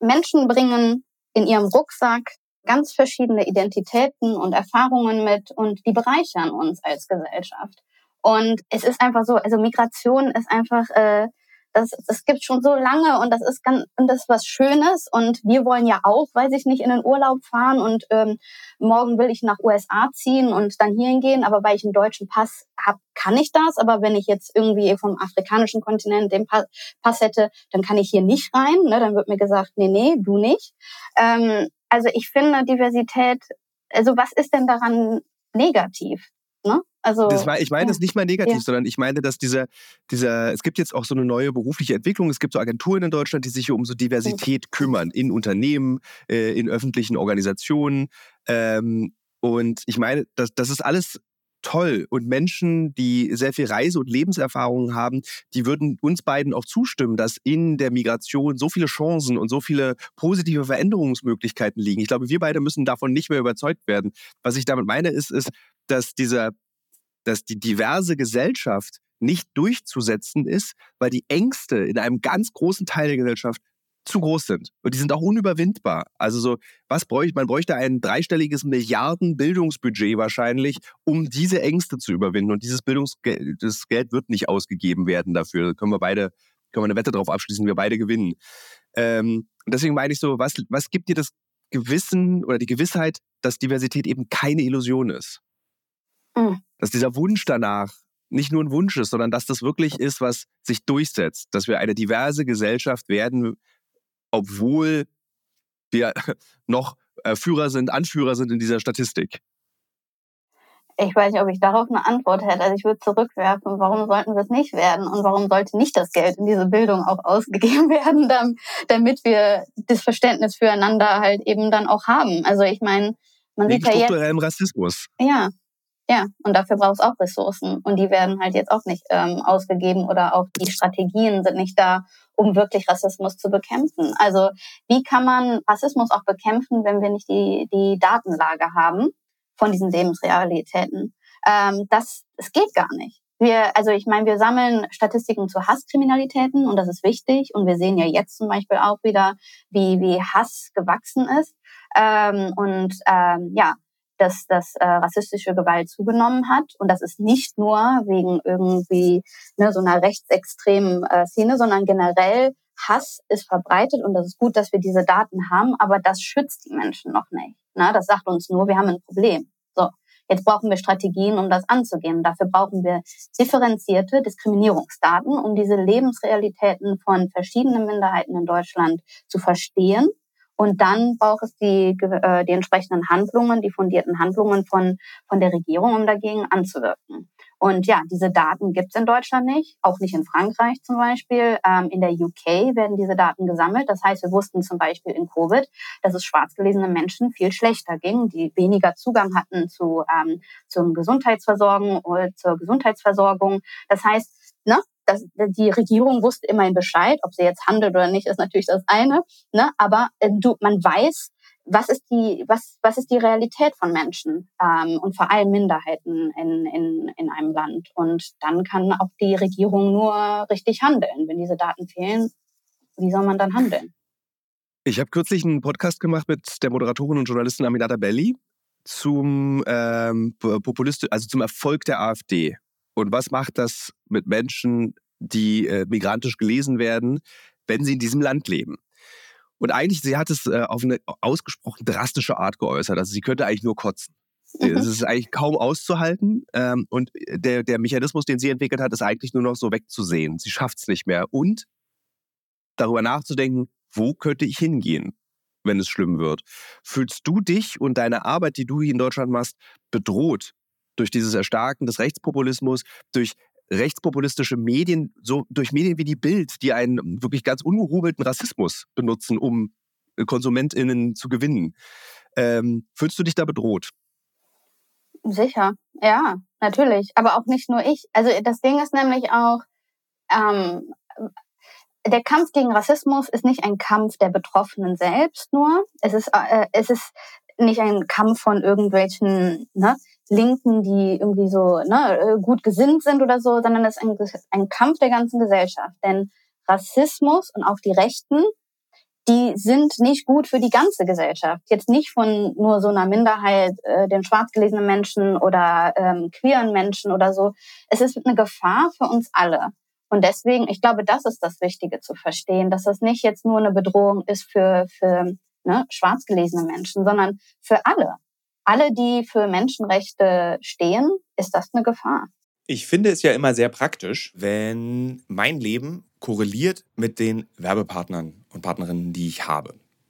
Menschen bringen in ihrem Rucksack ganz verschiedene Identitäten und Erfahrungen mit und die bereichern uns als Gesellschaft. Und es ist einfach so, also Migration ist einfach äh, das, das gibt schon so lange und das ist ganz, und das ist was Schönes und wir wollen ja auch, weiß ich nicht, in den Urlaub fahren und ähm, morgen will ich nach USA ziehen und dann hierhin gehen, aber weil ich einen deutschen Pass habe, kann ich das, aber wenn ich jetzt irgendwie vom afrikanischen Kontinent den Pass, Pass hätte, dann kann ich hier nicht rein, ne? dann wird mir gesagt, nee, nee, du nicht. Ähm, also ich finde Diversität, also was ist denn daran negativ? Ne? Also, das war, ich meine ja. das nicht mal negativ, ja. sondern ich meine, dass dieser, dieser, es gibt jetzt auch so eine neue berufliche Entwicklung. Es gibt so Agenturen in Deutschland, die sich um so Diversität kümmern, in Unternehmen, äh, in öffentlichen Organisationen. Ähm, und ich meine, das, das ist alles toll. Und Menschen, die sehr viel Reise- und Lebenserfahrung haben, die würden uns beiden auch zustimmen, dass in der Migration so viele Chancen und so viele positive Veränderungsmöglichkeiten liegen. Ich glaube, wir beide müssen davon nicht mehr überzeugt werden. Was ich damit meine, ist, ist, dass dieser dass die diverse Gesellschaft nicht durchzusetzen ist, weil die Ängste in einem ganz großen Teil der Gesellschaft zu groß sind. Und die sind auch unüberwindbar. Also so, was bräuchte, man bräuchte ein dreistelliges Milliarden-Bildungsbudget wahrscheinlich, um diese Ängste zu überwinden. Und dieses Bildungsgeld, das Geld wird nicht ausgegeben werden dafür. Da können wir beide, können wir eine Wette darauf abschließen, wir beide gewinnen. Ähm, deswegen meine ich so, was, was gibt dir das Gewissen oder die Gewissheit, dass Diversität eben keine Illusion ist? Mhm. Dass dieser Wunsch danach nicht nur ein Wunsch ist, sondern dass das wirklich ist, was sich durchsetzt, dass wir eine diverse Gesellschaft werden, obwohl wir noch äh, Führer sind, Anführer sind in dieser Statistik. Ich weiß nicht, ob ich darauf eine Antwort hätte. Also ich würde zurückwerfen, warum sollten wir es nicht werden und warum sollte nicht das Geld in diese Bildung auch ausgegeben werden, damit wir das Verständnis füreinander halt eben dann auch haben. Also ich meine, man Wegen sieht ja jetzt... Rassismus. Ja, ja, und dafür braucht es auch Ressourcen. Und die werden halt jetzt auch nicht ähm, ausgegeben oder auch die Strategien sind nicht da, um wirklich Rassismus zu bekämpfen. Also wie kann man Rassismus auch bekämpfen, wenn wir nicht die, die Datenlage haben von diesen Lebensrealitäten? Ähm, das, es geht gar nicht. Wir, also ich meine, wir sammeln Statistiken zu Hasskriminalitäten und das ist wichtig. Und wir sehen ja jetzt zum Beispiel auch wieder, wie, wie Hass gewachsen ist. ähm, und ähm, ja, dass, dass äh, rassistische Gewalt zugenommen hat. Und das ist nicht nur wegen irgendwie ne, so einer rechtsextremen äh, Szene, sondern generell Hass ist verbreitet und das ist gut, dass wir diese Daten haben, aber das schützt die Menschen noch nicht. Ne? Das sagt uns nur, wir haben ein Problem. So, jetzt brauchen wir Strategien, um das anzugehen. Dafür brauchen wir differenzierte Diskriminierungsdaten, um diese Lebensrealitäten von verschiedenen Minderheiten in Deutschland zu verstehen und dann braucht es die, äh, die entsprechenden Handlungen, die fundierten Handlungen von, von der Regierung, um dagegen anzuwirken. Und ja, diese Daten gibt es in Deutschland nicht, auch nicht in Frankreich zum Beispiel. Ähm, in der UK werden diese Daten gesammelt. Das heißt, wir wussten zum Beispiel in Covid, dass es schwarzgelesene Menschen viel schlechter ging, die weniger Zugang hatten zu ähm, zum Gesundheitsversorgung oder zur Gesundheitsversorgung. Das heißt, ne, das, die Regierung wusste immerhin Bescheid, ob sie jetzt handelt oder nicht, ist natürlich das eine. Ne? Aber äh, du, man weiß, was ist die, was, was ist die Realität von Menschen ähm, und vor allem Minderheiten in, in, in einem Land. Und dann kann auch die Regierung nur richtig handeln. Wenn diese Daten fehlen, wie soll man dann handeln? Ich habe kürzlich einen Podcast gemacht mit der Moderatorin und Journalistin Aminata Belli zum ähm, Populist also zum Erfolg der AfD. Und was macht das mit Menschen, die äh, migrantisch gelesen werden, wenn sie in diesem Land leben? Und eigentlich, sie hat es äh, auf eine ausgesprochen drastische Art geäußert. Also sie könnte eigentlich nur kotzen. Mhm. Es ist eigentlich kaum auszuhalten. Ähm, und der, der Mechanismus, den sie entwickelt hat, ist eigentlich nur noch so wegzusehen. Sie schafft es nicht mehr. Und darüber nachzudenken, wo könnte ich hingehen, wenn es schlimm wird? Fühlst du dich und deine Arbeit, die du hier in Deutschland machst, bedroht durch dieses Erstarken des Rechtspopulismus, durch rechtspopulistische Medien, so durch Medien wie die Bild, die einen wirklich ganz ungehobelten Rassismus benutzen, um äh, KonsumentInnen zu gewinnen. Ähm, fühlst du dich da bedroht? Sicher, ja, natürlich. Aber auch nicht nur ich. Also das Ding ist nämlich auch, ähm, der Kampf gegen Rassismus ist nicht ein Kampf der Betroffenen selbst nur. Es ist, äh, es ist nicht ein Kampf von irgendwelchen ne, Linken, die irgendwie so ne, äh, gut gesinnt sind oder so, sondern es ist ein, ein Kampf der ganzen Gesellschaft. Denn Rassismus und auch die Rechten, die sind nicht gut für die ganze Gesellschaft. Jetzt nicht von nur so einer Minderheit, äh, den schwarz gelesenen Menschen oder ähm, queeren Menschen oder so. Es ist eine Gefahr für uns alle. Und deswegen, ich glaube, das ist das Wichtige zu verstehen, dass das nicht jetzt nur eine Bedrohung ist für, für ne, schwarz gelesene Menschen, sondern für alle. Alle, die für Menschenrechte stehen, ist das eine Gefahr. Ich finde es ja immer sehr praktisch, wenn mein Leben korreliert mit den Werbepartnern und Partnerinnen, die ich habe.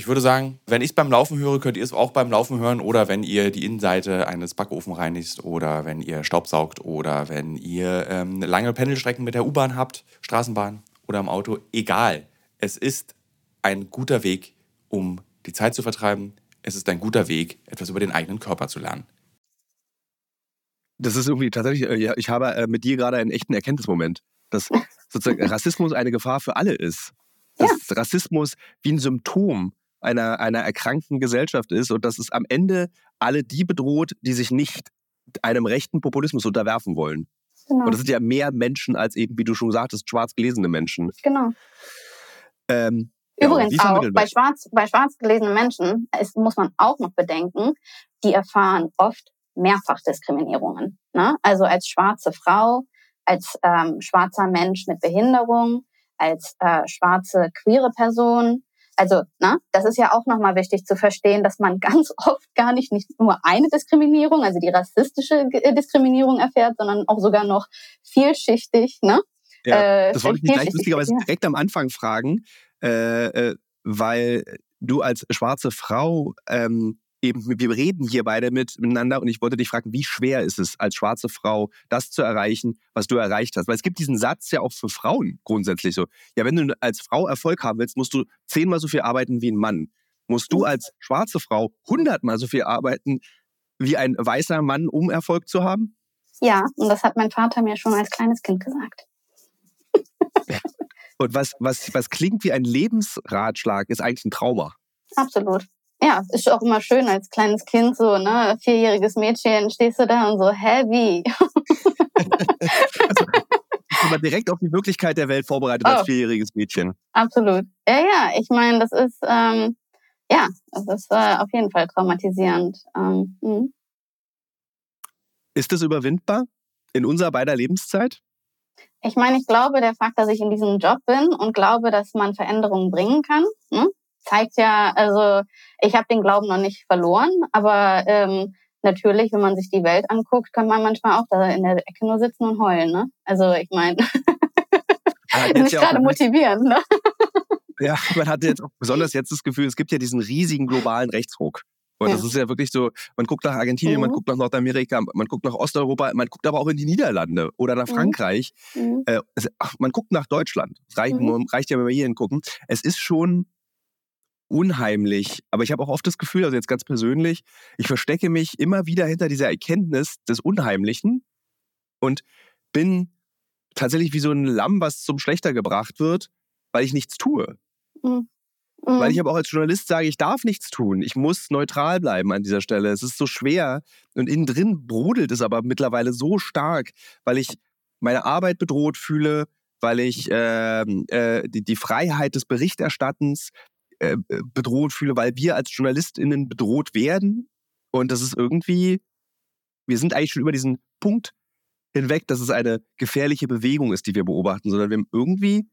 ich würde sagen, wenn ich es beim Laufen höre, könnt ihr es auch beim Laufen hören oder wenn ihr die Innenseite eines Backofen reinigt oder wenn ihr Staubsaugt oder wenn ihr ähm, lange Pendelstrecken mit der U-Bahn habt, Straßenbahn oder im Auto. Egal. Es ist ein guter Weg, um die Zeit zu vertreiben. Es ist ein guter Weg, etwas über den eigenen Körper zu lernen. Das ist irgendwie tatsächlich, äh, ich habe äh, mit dir gerade einen echten Erkenntnismoment, dass sozusagen Rassismus eine Gefahr für alle ist. Dass ja. Rassismus wie ein Symptom einer, einer erkrankten Gesellschaft ist und dass es am Ende alle die bedroht, die sich nicht einem rechten Populismus unterwerfen wollen. Genau. Und das sind ja mehr Menschen als eben, wie du schon sagtest, schwarz gelesene Menschen. Genau. Ähm, Übrigens ja, auch bei schwarz, bei schwarz gelesenen Menschen ist, muss man auch noch bedenken, die erfahren oft Mehrfachdiskriminierungen. Ne? Also als schwarze Frau, als ähm, schwarzer Mensch mit Behinderung, als äh, schwarze queere Person. Also, ne, das ist ja auch nochmal wichtig zu verstehen, dass man ganz oft gar nicht, nicht nur eine Diskriminierung, also die rassistische äh, Diskriminierung erfährt, sondern auch sogar noch vielschichtig. Ne? Ja, äh, das wollte ich dich gleich lustigerweise direkt am Anfang fragen, äh, äh, weil du als schwarze Frau ähm, eben, wir reden hier beide miteinander und ich wollte dich fragen, wie schwer ist es als schwarze Frau, das zu erreichen, was du erreicht hast? Weil es gibt diesen Satz ja auch für Frauen grundsätzlich so. Ja, wenn du als Frau Erfolg haben willst, musst du zehnmal so viel arbeiten wie ein Mann. Musst du als schwarze Frau hundertmal so viel arbeiten wie ein weißer Mann, um Erfolg zu haben? Ja, und das hat mein Vater mir schon als kleines Kind gesagt. Und was, was, was klingt wie ein Lebensratschlag, ist eigentlich ein Trauma. Absolut ja, ist auch immer schön als kleines Kind, so, ne, vierjähriges Mädchen, stehst du da und so, hä, wie? also, aber direkt auf die Wirklichkeit der Welt vorbereitet oh. als vierjähriges Mädchen. Absolut. Ja, ja, ich meine, das ist, ähm, ja, das ist äh, auf jeden Fall traumatisierend. Ähm, hm. ist das überwindbar in unserer beider Lebenszeit? Ich meine, ich glaube, der Fakt, dass ich in diesem Job bin und glaube, dass man Veränderungen bringen kann, ne? Zeigt ja, also ich habe den Glauben noch nicht verloren, aber ähm, natürlich, wenn man sich die Welt anguckt, kann man manchmal auch da in der Ecke nur sitzen und heulen. Ne? Also ich meine, nicht ja gerade motivieren. Ne? Ja, man hat jetzt auch besonders jetzt das Gefühl, es gibt ja diesen riesigen globalen Rechtsruck. Und ja. das ist ja wirklich so, man guckt nach Argentinien, mhm. man guckt nach Nordamerika, man guckt nach Osteuropa, man guckt aber auch in die Niederlande oder nach mhm. Frankreich. Mhm. Äh, man guckt nach Deutschland. Es reicht, mhm. reicht ja, wenn wir hier hingucken. Es ist schon unheimlich. Aber ich habe auch oft das Gefühl, also jetzt ganz persönlich, ich verstecke mich immer wieder hinter dieser Erkenntnis des Unheimlichen und bin tatsächlich wie so ein Lamm, was zum Schlechter gebracht wird, weil ich nichts tue. Mhm. Weil ich mhm. aber auch als Journalist sage, ich darf nichts tun. Ich muss neutral bleiben an dieser Stelle. Es ist so schwer und innen drin brodelt es aber mittlerweile so stark, weil ich meine Arbeit bedroht fühle, weil ich äh, äh, die, die Freiheit des Berichterstattens äh, bedroht fühle, weil wir als JournalistInnen bedroht werden. Und das ist irgendwie, wir sind eigentlich schon über diesen Punkt hinweg, dass es eine gefährliche Bewegung ist, die wir beobachten, sondern wir irgendwie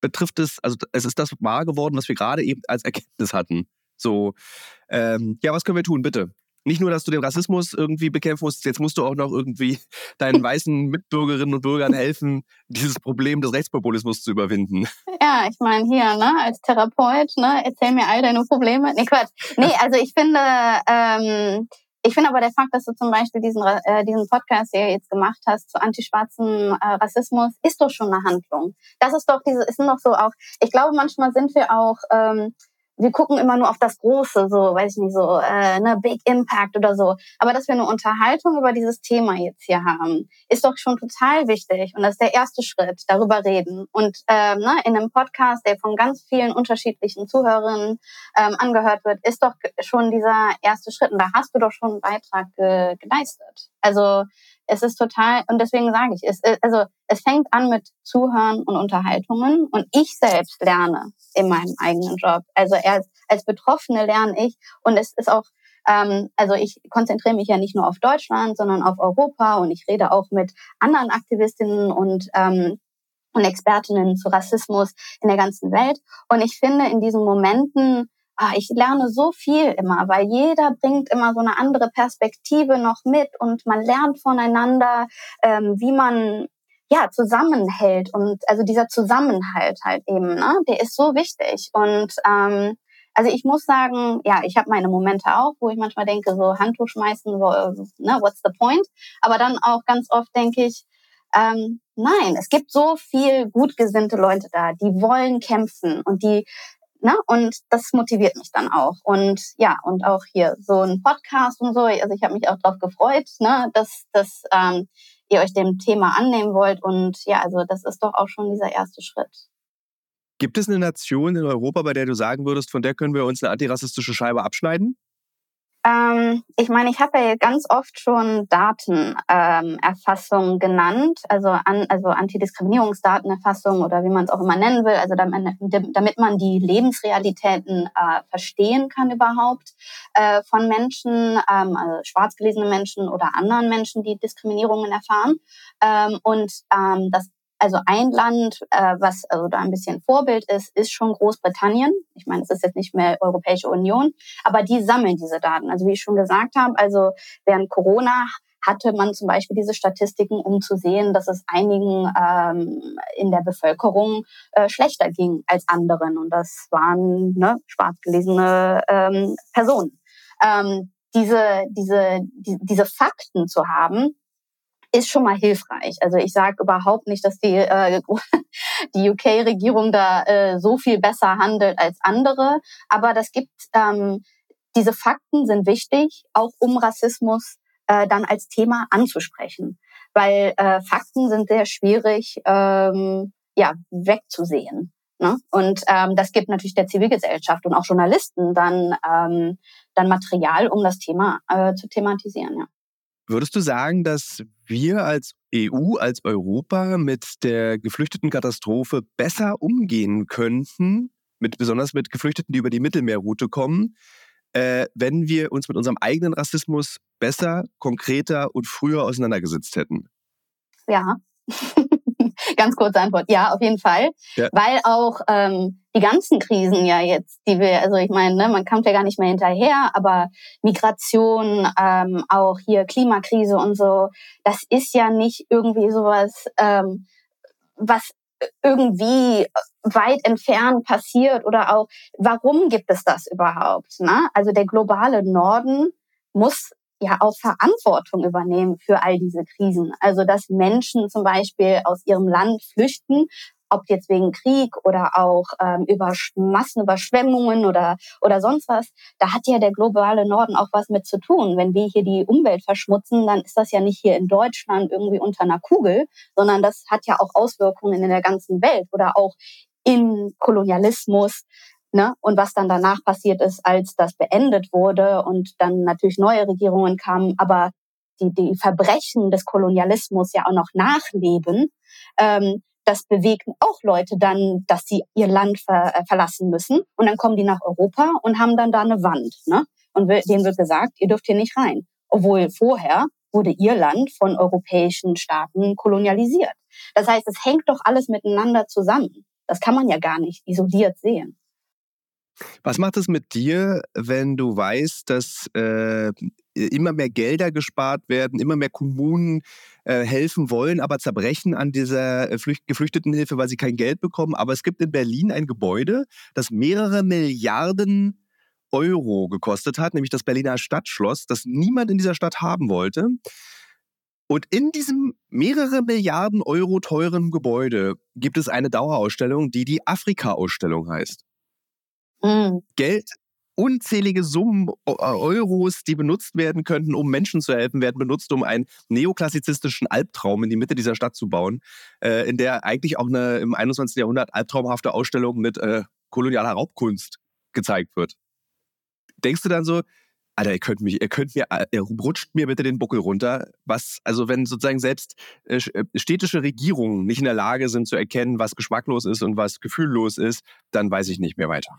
betrifft es, also es ist das wahr geworden, was wir gerade eben als Erkenntnis hatten. So, ähm, ja, was können wir tun, bitte? Nicht nur, dass du den Rassismus irgendwie bekämpfen musst, jetzt musst du auch noch irgendwie deinen weißen Mitbürgerinnen und Bürgern helfen, dieses Problem des Rechtspopulismus zu überwinden. Ja, ich meine hier, ne, als Therapeut, ne, erzähl mir all deine Probleme. Nee, Quatsch. Nee, also ich finde, ähm, ich finde aber der Fakt, dass du zum Beispiel diesen, äh, diesen Podcast hier jetzt gemacht hast zu antischwarzen äh, Rassismus, ist doch schon eine Handlung. Das ist doch diese, ist noch so auch, ich glaube, manchmal sind wir auch, ähm, wir gucken immer nur auf das Große, so, weiß ich nicht, so, äh, ne, Big Impact oder so. Aber dass wir eine Unterhaltung über dieses Thema jetzt hier haben, ist doch schon total wichtig. Und das ist der erste Schritt, darüber reden. Und ähm, ne, in einem Podcast, der von ganz vielen unterschiedlichen Zuhörerinnen ähm, angehört wird, ist doch schon dieser erste Schritt. Und da hast du doch schon einen Beitrag ge geleistet. Also es ist total, und deswegen sage ich, es, äh, also es fängt an mit Zuhören und Unterhaltungen und ich selbst lerne in meinem eigenen Job. Also als, als Betroffene lerne ich und es ist auch Ähm, also ich konzentriere mich ja nicht nur auf Deutschland, sondern auf Europa und ich rede auch mit anderen Aktivistinnen und ähm, und Expertinnen zu Rassismus in der ganzen Welt. Und ich finde, in diesen Momenten ah, ich lerne so viel immer, weil jeder bringt immer so eine andere Perspektive noch mit und man lernt voneinander, ähm, wie man ja zusammenhält und also dieser Zusammenhalt halt eben, ne, der ist so wichtig und ähm, also ich muss sagen, ja, ich habe meine Momente auch, wo ich manchmal denke, so Handtuch schmeißen, wo, ne, what's the point? Aber dann auch ganz oft denke ich, ähm, nein, es gibt so viel gut gesinnte Leute da, die wollen kämpfen und die Ne? Und das motiviert mich dann auch. Und ja, und auch hier so ein Podcast und so. Also ich habe mich auch darauf gefreut, ne, dass, dass ähm, ihr euch dem Thema annehmen wollt. Und ja, also das ist doch auch schon dieser erste Schritt. Gibt es eine Nation in Europa, bei der du sagen würdest, von der können wir uns eine antirassistische Scheibe abschneiden? Ähm, ich meine, ich habe ja ganz oft schon Datenerfassung ähm, genannt, also, an, also Antidiskriminierungsdatenerfassung oder wie man es auch immer nennen will, also damit, damit man die Lebensrealitäten äh, verstehen kann überhaupt äh, von Menschen, ähm, also schwarz gelesene Menschen oder anderen Menschen, die Diskriminierungen erfahren. Ähm, und ähm, das also ein Land, äh, was also da ein bisschen Vorbild ist, ist schon Großbritannien. Ich meine, es ist jetzt nicht mehr Europäische Union, aber die sammeln diese Daten. Also wie ich schon gesagt habe, also während Corona hatte man zum Beispiel diese Statistiken, um zu sehen, dass es einigen ähm, in der Bevölkerung äh, schlechter ging als anderen. Und das waren ne, schwarz gelesene ähm, Personen. Ähm, diese, diese, die, diese Fakten zu haben, ist schon mal hilfreich. Also ich sage überhaupt nicht, dass die, äh, die UK-Regierung da äh, so viel besser handelt als andere, aber das gibt, ähm, diese Fakten sind wichtig, auch um Rassismus äh, dann als Thema anzusprechen, weil äh, Fakten sind sehr schwierig ähm, ja, wegzusehen. Ne? Und ähm, das gibt natürlich der Zivilgesellschaft und auch Journalisten dann, ähm, dann Material, um das Thema äh, zu thematisieren. Ja. Würdest du sagen, dass wir als EU, als Europa mit der Geflüchtetenkatastrophe besser umgehen könnten, mit, besonders mit Geflüchteten, die über die Mittelmeerroute kommen, äh, wenn wir uns mit unserem eigenen Rassismus besser, konkreter und früher auseinandergesetzt hätten? Ja. Ganz kurze Antwort. Ja, auf jeden Fall. Ja. Weil auch ähm, die ganzen Krisen ja jetzt, die wir, also ich meine, ne, man kommt ja gar nicht mehr hinterher, aber Migration, ähm, auch hier Klimakrise und so, das ist ja nicht irgendwie sowas, ähm, was irgendwie weit entfernt passiert oder auch, warum gibt es das überhaupt? Ne? Also der globale Norden muss ja auch Verantwortung übernehmen für all diese Krisen. Also dass Menschen zum Beispiel aus ihrem Land flüchten, ob jetzt wegen Krieg oder auch ähm, über Massenüberschwemmungen oder, oder sonst was, da hat ja der globale Norden auch was mit zu tun. Wenn wir hier die Umwelt verschmutzen, dann ist das ja nicht hier in Deutschland irgendwie unter einer Kugel, sondern das hat ja auch Auswirkungen in der ganzen Welt oder auch im Kolonialismus, Ne? Und was dann danach passiert ist, als das beendet wurde und dann natürlich neue Regierungen kamen, aber die, die Verbrechen des Kolonialismus ja auch noch nachleben, ähm, das bewegt auch Leute dann, dass sie ihr Land ver äh, verlassen müssen. Und dann kommen die nach Europa und haben dann da eine Wand. Ne? Und denen wird gesagt, ihr dürft hier nicht rein. Obwohl vorher wurde ihr Land von europäischen Staaten kolonialisiert. Das heißt, es hängt doch alles miteinander zusammen. Das kann man ja gar nicht isoliert sehen. Was macht es mit dir, wenn du weißt, dass äh, immer mehr Gelder gespart werden, immer mehr Kommunen äh, helfen wollen, aber zerbrechen an dieser äh, Geflüchtetenhilfe, weil sie kein Geld bekommen? Aber es gibt in Berlin ein Gebäude, das mehrere Milliarden Euro gekostet hat, nämlich das Berliner Stadtschloss, das niemand in dieser Stadt haben wollte. Und in diesem mehrere Milliarden Euro teuren Gebäude gibt es eine Dauerausstellung, die die Afrika-Ausstellung heißt. Mhm. Geld, unzählige Summen äh, Euros, die benutzt werden könnten, um Menschen zu helfen, werden benutzt, um einen neoklassizistischen Albtraum in die Mitte dieser Stadt zu bauen, äh, in der eigentlich auch eine im 21. Jahrhundert albtraumhafte Ausstellung mit äh, kolonialer Raubkunst gezeigt wird. Denkst du dann so, Alter, ihr könnt mich, ihr könnt mir, ihr rutscht mir bitte den Buckel runter. Was, also wenn sozusagen selbst äh, äh, städtische Regierungen nicht in der Lage sind zu erkennen, was geschmacklos ist und was gefühllos ist, dann weiß ich nicht mehr weiter.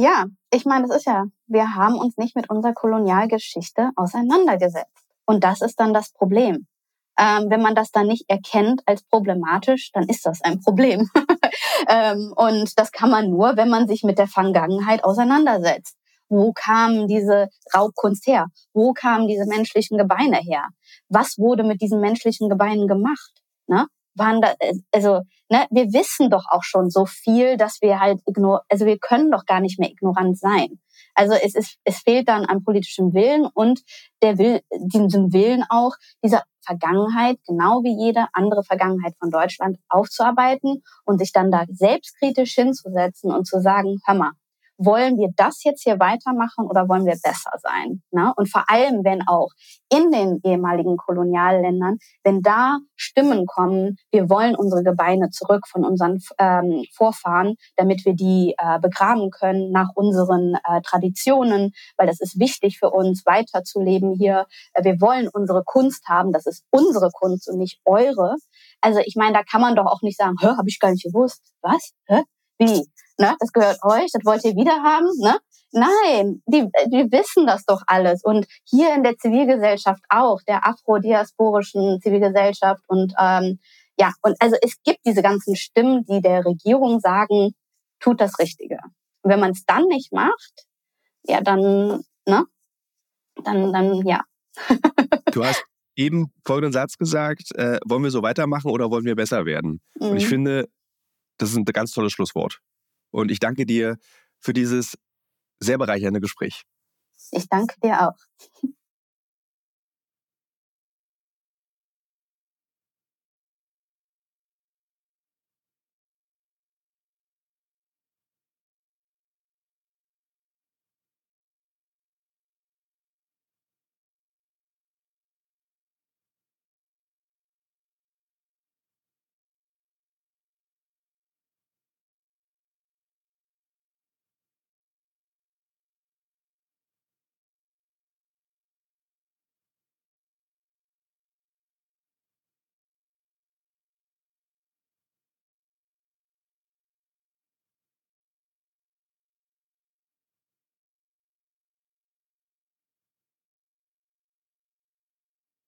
Ja, ich meine, das ist ja, wir haben uns nicht mit unserer Kolonialgeschichte auseinandergesetzt. Und das ist dann das Problem. Ähm, wenn man das dann nicht erkennt als problematisch, dann ist das ein Problem. ähm, und das kann man nur, wenn man sich mit der Vergangenheit auseinandersetzt. Wo kam diese Raubkunst her? Wo kamen diese menschlichen Gebeine her? Was wurde mit diesen menschlichen Gebeinen gemacht? Ne? Waren da, also, ne, wir wissen doch auch schon so viel, dass wir halt ignor, also wir können doch gar nicht mehr ignorant sein. Also es ist, es fehlt dann an politischem Willen und der will, diesem Willen auch, dieser Vergangenheit, genau wie jede andere Vergangenheit von Deutschland, aufzuarbeiten und sich dann da selbstkritisch hinzusetzen und zu sagen, hör mal, wollen wir das jetzt hier weitermachen oder wollen wir besser sein? Ne? Und vor allem, wenn auch in den ehemaligen Kolonialländern, wenn da Stimmen kommen, wir wollen unsere Gebeine zurück von unseren ähm, Vorfahren, damit wir die äh, begraben können nach unseren äh, Traditionen, weil das ist wichtig für uns, weiterzuleben hier. Äh, wir wollen unsere Kunst haben, das ist unsere Kunst und nicht eure. Also ich meine, da kann man doch auch nicht sagen, habe ich gar nicht gewusst. Was? Hä? Wie? Ne? Das gehört euch, das wollt ihr wieder haben. Ne? Nein, die, die wissen das doch alles. Und hier in der Zivilgesellschaft auch, der afrodiasporischen Zivilgesellschaft. Und ähm, ja, und also es gibt diese ganzen Stimmen, die der Regierung sagen, tut das Richtige. Und wenn man es dann nicht macht, ja, dann, ne? Dann, dann, ja. du hast eben folgenden Satz gesagt, äh, wollen wir so weitermachen oder wollen wir besser werden? Mhm. Und ich mhm. finde, das ist ein ganz tolles Schlusswort. Und ich danke dir für dieses sehr bereichernde Gespräch. Ich danke dir auch.